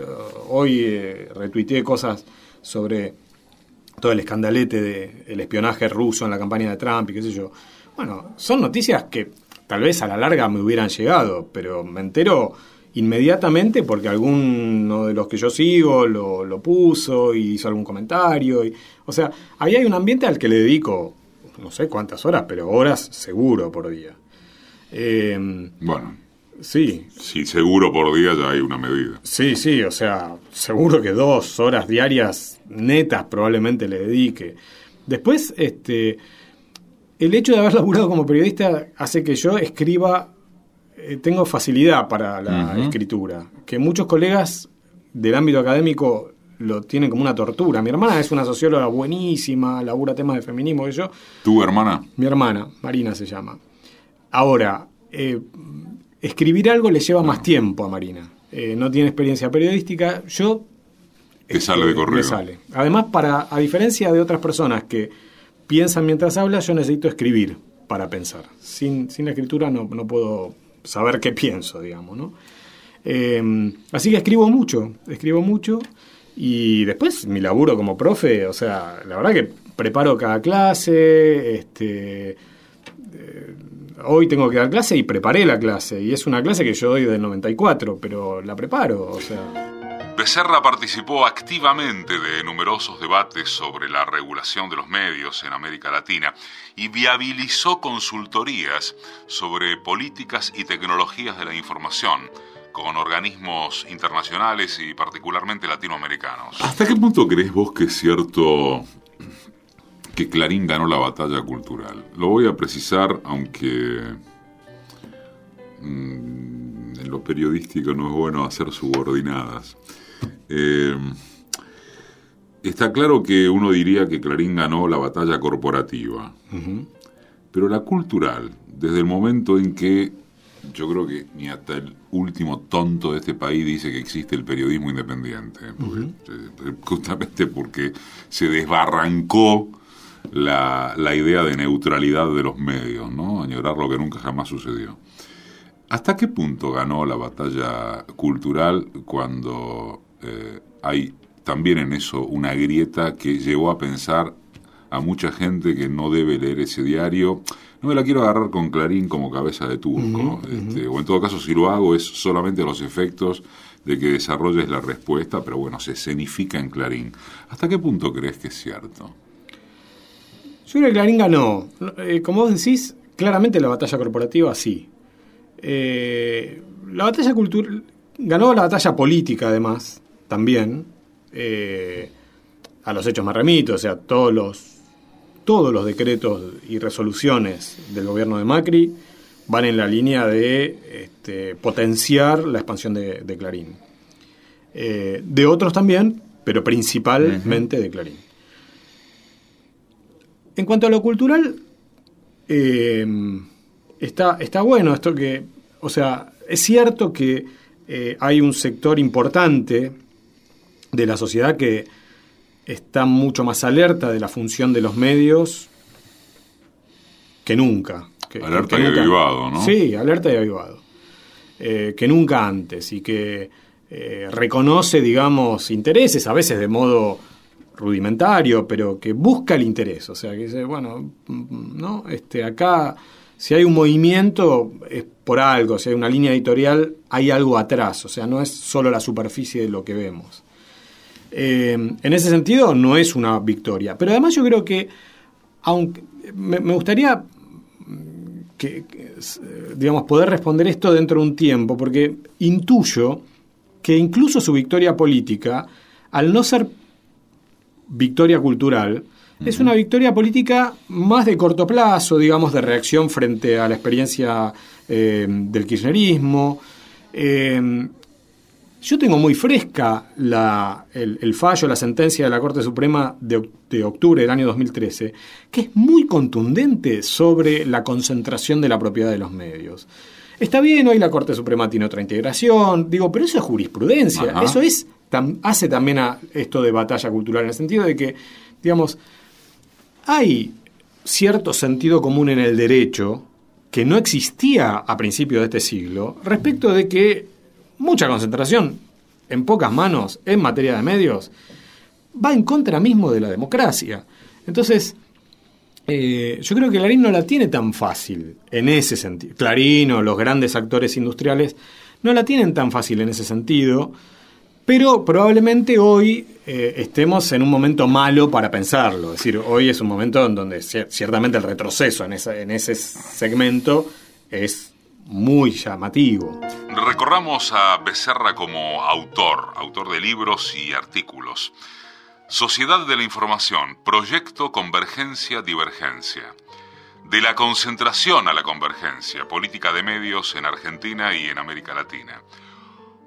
hoy eh, retuiteé cosas sobre todo el escandalete del espionaje ruso en la campaña de Trump y qué sé yo. Bueno, son noticias que tal vez a la larga me hubieran llegado, pero me entero inmediatamente porque alguno de los que yo sigo lo, puso y hizo algún comentario. Y, o sea, ahí hay un ambiente al que le dedico no sé cuántas horas, pero horas seguro por día. Eh, bueno, Sí. Sí, seguro por día ya hay una medida. Sí, sí, o sea, seguro que dos horas diarias netas probablemente le dedique. Después, este, el hecho de haber laburado como periodista hace que yo escriba, eh, tengo facilidad para la escritura, que muchos colegas del ámbito académico lo tienen como una tortura. Mi hermana es una socióloga buenísima, labura temas de feminismo y yo. ¿Tu hermana? Mi hermana, Marina se llama. Ahora, eh, escribir algo le lleva más tiempo a Marina. Eh, no tiene experiencia periodística. Yo. Que sale de correo. sale. Además, para, a diferencia de otras personas que piensan mientras habla, yo necesito escribir para pensar. Sin, sin la escritura no, no puedo saber qué pienso, digamos, ¿no? Eh, así que escribo mucho, escribo mucho. Y después mi laburo como profe, o sea, la verdad que preparo cada clase, este. Eh, hoy tengo que dar clase y preparé la clase. Y es una clase que yo doy del 94, pero la preparo, o sea. Becerra participó activamente de numerosos debates sobre la regulación de los medios en América Latina y viabilizó consultorías sobre políticas y tecnologías de la información con organismos internacionales y particularmente latinoamericanos. ¿Hasta qué punto crees vos que es cierto que Clarín ganó la batalla cultural. Lo voy a precisar, aunque mm, en lo periodístico no es bueno hacer subordinadas. Eh, está claro que uno diría que Clarín ganó la batalla corporativa, pero la cultural, desde el momento en que yo creo que ni hasta el último tonto de este país dice que existe el periodismo independiente, eh, justamente porque se desbarrancó la, idea de neutralidad de los medios, ¿no? Añorar lo que nunca jamás sucedió. ¿Hasta qué punto ganó la batalla cultural cuando eh, hay también en eso una grieta que llevó a pensar a mucha gente que no debe leer ese diario? No me la quiero agarrar con Clarín como cabeza de turco, este, o en todo caso si lo hago es solamente los efectos de que desarrolles la respuesta, pero bueno, se escenifica en Clarín. ¿Hasta qué punto crees que es cierto? Yo creo que Clarín ganó. Eh, como vos decís, claramente la batalla corporativa sí. Eh, la batalla cultural. Ganó la batalla política, además, también. Eh, a los hechos me remito, o sea, todos los, todos los decretos y resoluciones del gobierno de Macri van en la línea de este, potenciar la expansión de, Clarín. de otros también, pero principalmente de Clarín. En cuanto a lo cultural, eh, está, está bueno esto que, o sea, es cierto que eh, hay un sector importante de la sociedad que está mucho más alerta de la función de los medios que nunca. alerta y avivado, ¿no? Sí, alerta y avivado. Eh, que nunca antes y que reconoce, digamos, intereses, a veces de modo rudimentario, pero que busca el interés. O sea, que dice, bueno, ¿no? Este, acá, si hay un movimiento, es por algo, si hay una línea editorial, hay algo atrás. O sea, no es solo la superficie de lo que vemos. Eh, en ese sentido, no es una victoria. Pero además yo creo que, aunque me, gustaría digamos, poder responder esto dentro de un tiempo, porque intuyo que incluso su victoria política, al no ser victoria cultural, es una victoria política más de corto plazo, digamos, de reacción frente a la experiencia eh, del kirchnerismo. Eh, yo tengo muy fresca la, el, fallo, la sentencia de la Corte Suprema de, de, octubre del año 2013, que es muy contundente sobre la concentración de la propiedad de los medios. Está bien, hoy la Corte Suprema tiene otra integración, digo, pero eso es jurisprudencia, eso es hace también a esto de batalla cultural, en el sentido de que, digamos, hay cierto sentido común en el derecho que no existía a principios de este siglo respecto de que mucha concentración en pocas manos en materia de medios va en contra mismo de la democracia. Entonces, eh, yo creo que Clarín no la tiene tan fácil en ese sentido. Clarín o los grandes actores industriales no la tienen tan fácil en ese sentido. Pero probablemente hoy eh, estemos en un momento malo para pensarlo. Es decir, hoy es un momento en donde ciertamente el retroceso en, en ese segmento es muy llamativo. Recorramos a Becerra como autor, autor de libros y artículos. Sociedad de la Información, Proyecto Convergencia Divergencia. De la concentración a la convergencia, política de medios en Argentina y en América Latina.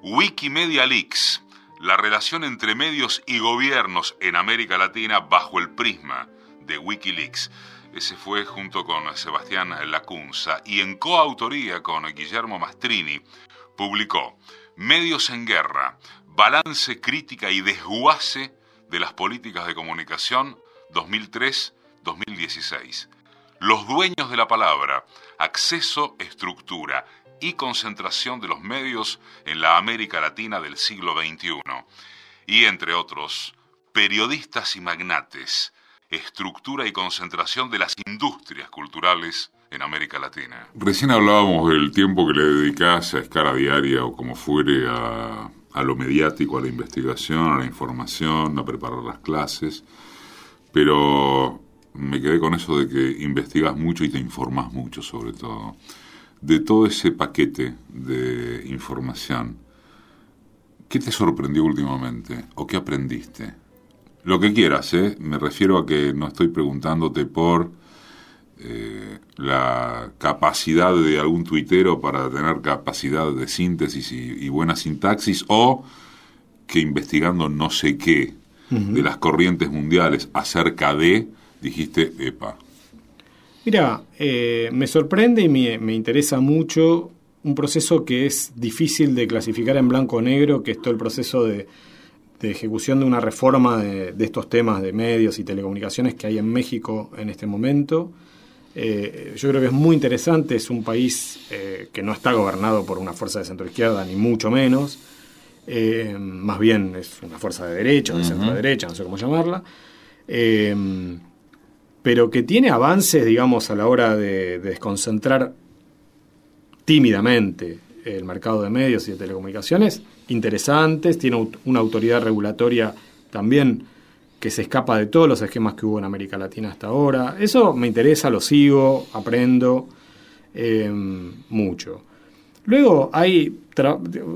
Wikimedia Leaks, la relación entre medios y gobiernos en América Latina bajo el prisma de Wikileaks. Ese fue junto con Sebastián Lacunza y en coautoría con Guillermo Mastrini publicó Medios en Guerra, Balance, Crítica y Desguace de las Políticas de Comunicación 2003-2016. Los dueños de la palabra, acceso, estructura y concentración de los medios en la América Latina del siglo XXI. Y entre otros, periodistas y magnates, estructura y concentración de las industrias culturales en América Latina. Recién hablábamos del tiempo que le dedicás a escala diaria o como fuere a, a lo mediático, a la investigación, a la información, a preparar las clases, pero me quedé con eso de que investigas mucho y te informas mucho sobre todo de todo ese paquete de información, ¿qué te sorprendió últimamente o qué aprendiste? Lo que quieras, ¿eh? Me refiero a que no estoy preguntándote por eh, la capacidad de algún tuitero para tener capacidad de síntesis y, buena sintaxis o que investigando no sé qué de las corrientes mundiales acerca de, dijiste, epa. Mira, eh, me sorprende y me, interesa mucho un proceso que es difícil de clasificar en blanco o negro, que es todo el proceso de, ejecución de una reforma de, estos temas de medios y telecomunicaciones que hay en México en este momento. Eh, yo creo que es muy interesante, es un país eh, que no está gobernado por una fuerza de centro izquierda, ni mucho menos, eh, más bien es una fuerza de derecha, de centro derecha, no sé cómo llamarla, pero que tiene avances, digamos, a la hora de, desconcentrar tímidamente el mercado de medios y de telecomunicaciones, interesantes, tiene una autoridad regulatoria también que se escapa de todos los esquemas que hubo en América Latina hasta ahora. Eso me interesa, lo sigo, aprendo em, mucho. Luego hay,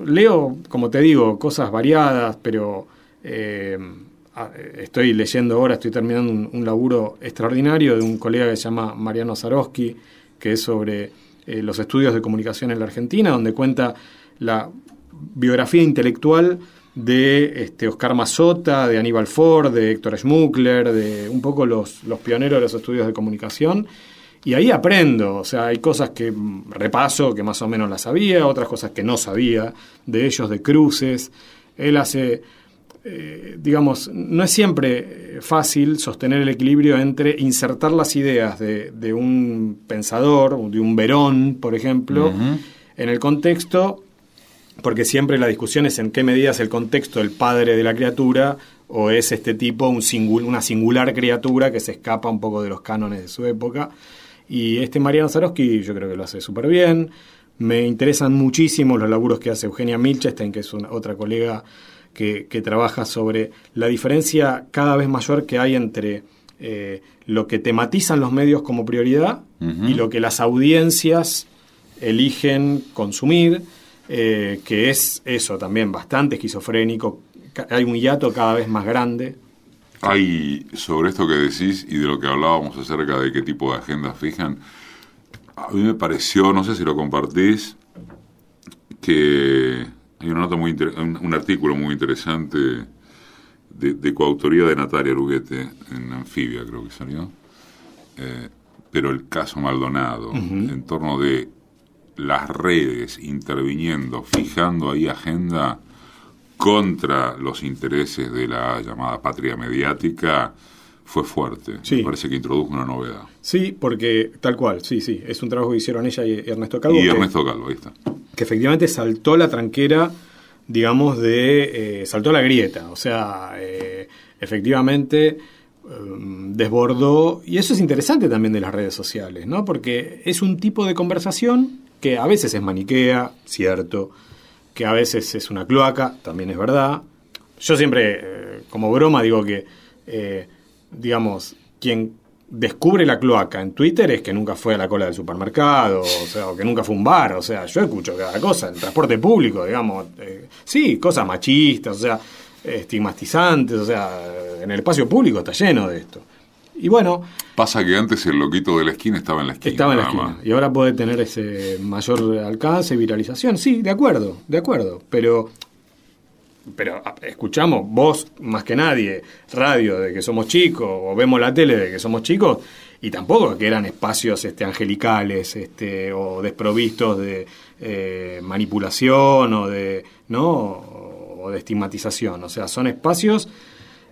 leo, como te digo, cosas variadas, pero em, estoy leyendo ahora, estoy terminando un, laburo extraordinario de un colega que se llama Mariano Zarowski, que es sobre eh, los estudios de comunicación en la Argentina, donde cuenta la biografía intelectual de este, Oscar Mazota, de Aníbal Ford, de Héctor Schmuckler, de un poco los, los pioneros de los estudios de comunicación. Y ahí aprendo, o sea, hay cosas que repaso, que más o menos las sabía, otras cosas que no sabía, de ellos, de cruces. Él hace, eh, digamos, no es siempre fácil sostener el equilibrio entre insertar las ideas de, de un pensador, de un Verón, por ejemplo, en el contexto porque siempre la discusión es en qué medida es el contexto el padre de la criatura o es este tipo un una singular criatura que se escapa un poco de los cánones de su época. Y este Mariano Zarowski yo creo que lo hace súper bien. Me interesan muchísimo los laburos que hace Eugenia Milchestein, que es una, otra colega que, trabaja sobre la diferencia cada vez mayor que hay entre eh, lo que tematizan los medios como prioridad y lo que las audiencias eligen consumir eh, que es eso también bastante esquizofrénico. Hay un hiato cada vez más grande. Hay, sobre esto que decís y de lo que hablábamos acerca de qué tipo de agenda fijan, a mí me pareció, no sé si lo compartís, que hay una nota muy un, artículo muy interesante de, coautoría de Natalia Luguete en Anfibia, creo que salió, eh, pero el caso Maldonado, en torno de las redes interviniendo, fijando ahí agenda contra los intereses de la llamada patria mediática, fue fuerte. Me parece que introdujo una novedad. Sí, porque tal cual, sí, sí. Es un trabajo que hicieron ella y Ernesto Calvo. Y Ernesto Calvo, ahí está. Que efectivamente saltó la tranquera, digamos, de. Eh, saltó la grieta. O sea, eh, efectivamente em, desbordó. Y eso es interesante también de las redes sociales, ¿no? Porque es un tipo de conversación que a veces es maniquea, cierto, que a veces es una cloaca, también es verdad. Yo siempre, eh, como broma, digo que, digamos, quien descubre la cloaca en Twitter es que nunca fue a la cola del supermercado, o sea, o que nunca fue a un bar, o sea, yo escucho cada cosa, el transporte público, digamos, eh, sí, cosas machistas, o sea, estigmatizantes, o sea, en el espacio público está lleno de esto. Y bueno. Pasa que antes el loquito de la esquina estaba en la esquina. Estaba en la esquina. Y ahora puede tener ese mayor alcance, viralización. Sí, de acuerdo, de acuerdo. Pero, pero ah, escuchamos, vos más que nadie, radio de que somos chicos, o vemos la tele de que somos chicos, y tampoco que eran espacios este, angelicales este, o desprovistos de eh, manipulación o de, ¿no? o de estigmatización. O sea, son espacios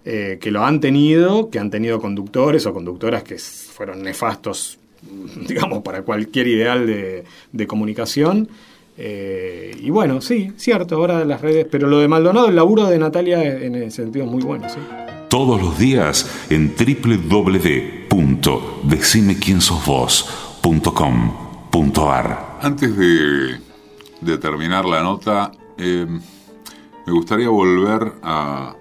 eh, que lo han tenido, que han tenido conductores o conductoras que fueron nefastos, digamos, para cualquier ideal de, comunicación. Eh, y bueno, sí, cierto, ahora las redes, pero lo de Maldonado, el laburo de Natalia en ese sentido es muy bueno, sí. Todos los días en www.decimequiensosvos.com.ar Antes de, de, terminar la nota, eh, me gustaría volver a,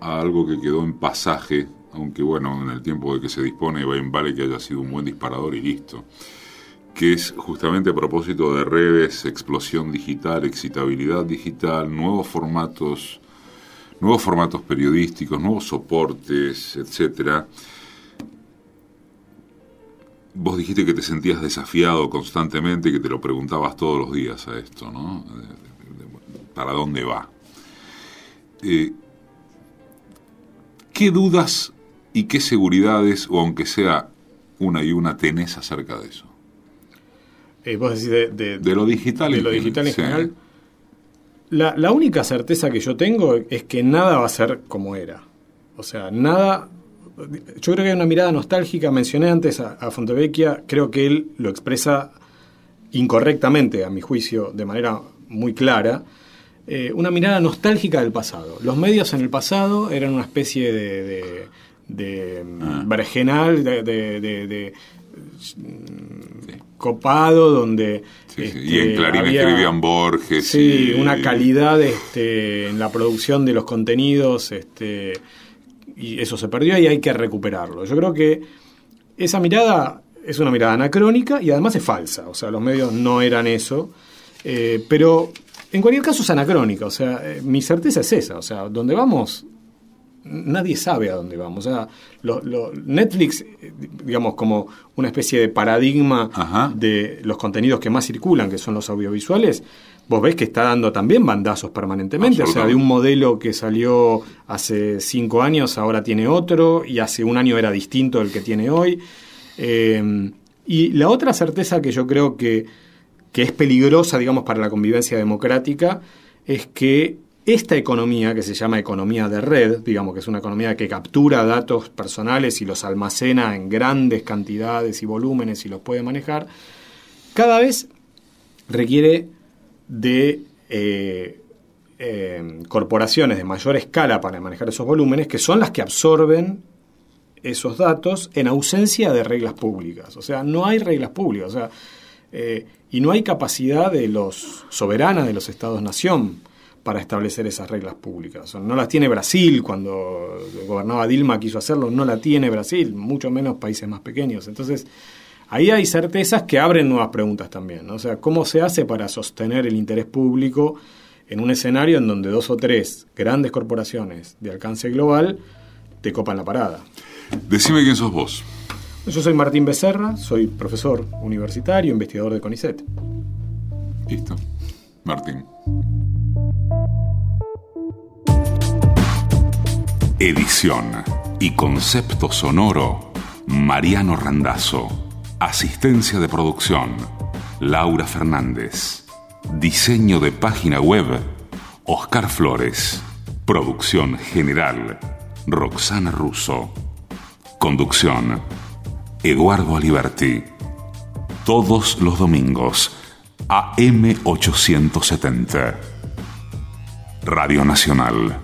algo que quedó en pasaje, aunque bueno, en el tiempo de que se dispone, vale que haya sido un buen disparador y listo, que es justamente a propósito de redes, explosión digital, excitabilidad digital, nuevos formatos, nuevos formatos periodísticos, nuevos soportes, etcétera. Vos dijiste que te sentías desafiado constantemente que te lo preguntabas todos los días a esto, ¿no? ¿Para dónde va? Eh, ¿Qué dudas y qué seguridades, o aunque sea una y una, tenés acerca de eso? Eh, vos decís de, de, lo digital, de lo digital en general. La, la, única certeza que yo tengo es que nada va a ser como era. O sea, nada yo creo que hay una mirada nostálgica, mencioné antes a, Fontevecchia, creo que él lo expresa incorrectamente, a mi juicio, de manera muy clara, eh, una mirada nostálgica del pasado. Los medios en el pasado eran una especie de, de, ah. de, copado donde este, y en Clarín escribían Borges sí una calidad este, en la producción de los contenidos este, y eso se perdió y hay que recuperarlo. Yo creo que esa mirada es una mirada anacrónica y además es falsa, o sea, los medios no eran eso, eh, pero en cualquier caso es anacrónica, o sea, eh, mi certeza es esa, o sea, donde vamos, nadie sabe a dónde vamos, o sea, Netflix, digamos, como una especie de paradigma de los contenidos que más circulan, que son los audiovisuales, vos ves que está dando también bandazos permanentemente. O sea, de un modelo que salió hace cinco años, ahora tiene otro, y hace un año era distinto del que tiene hoy. Eh, y la otra certeza que yo creo que, que es peligrosa, digamos, para la convivencia democrática, es que esta economía, que se llama economía de red, digamos que es una economía que captura datos personales y los almacena en grandes cantidades y volúmenes y los puede manejar, cada vez requiere de eh, eh, corporaciones de mayor escala para manejar esos volúmenes, que son las que absorben esos datos en ausencia de reglas públicas. O sea, no hay reglas públicas. Eh, y no hay capacidad de los soberanas de los estados-nación para establecer esas reglas públicas. no las tiene Brasil, cuando gobernaba Dilma quiso hacerlo, no la tiene Brasil, mucho menos países más pequeños. Entonces, ahí hay certezas que abren nuevas preguntas también. O sea, ¿cómo se hace para sostener el interés público en un escenario en donde dos o tres grandes corporaciones de alcance global te copan la parada? Decime quién sos vos. Yo soy Martín Becerra, soy profesor universitario, investigador de CONICET. Listo. Martín. Edición y concepto sonoro, Mariano Randazzo. Asistencia de producción, Laura Fernández. Diseño de página web, Oscar Flores. Producción general, Roxana Russo. Conducción, Eduardo Aliberti. Todos los domingos, AM870. Radio Nacional.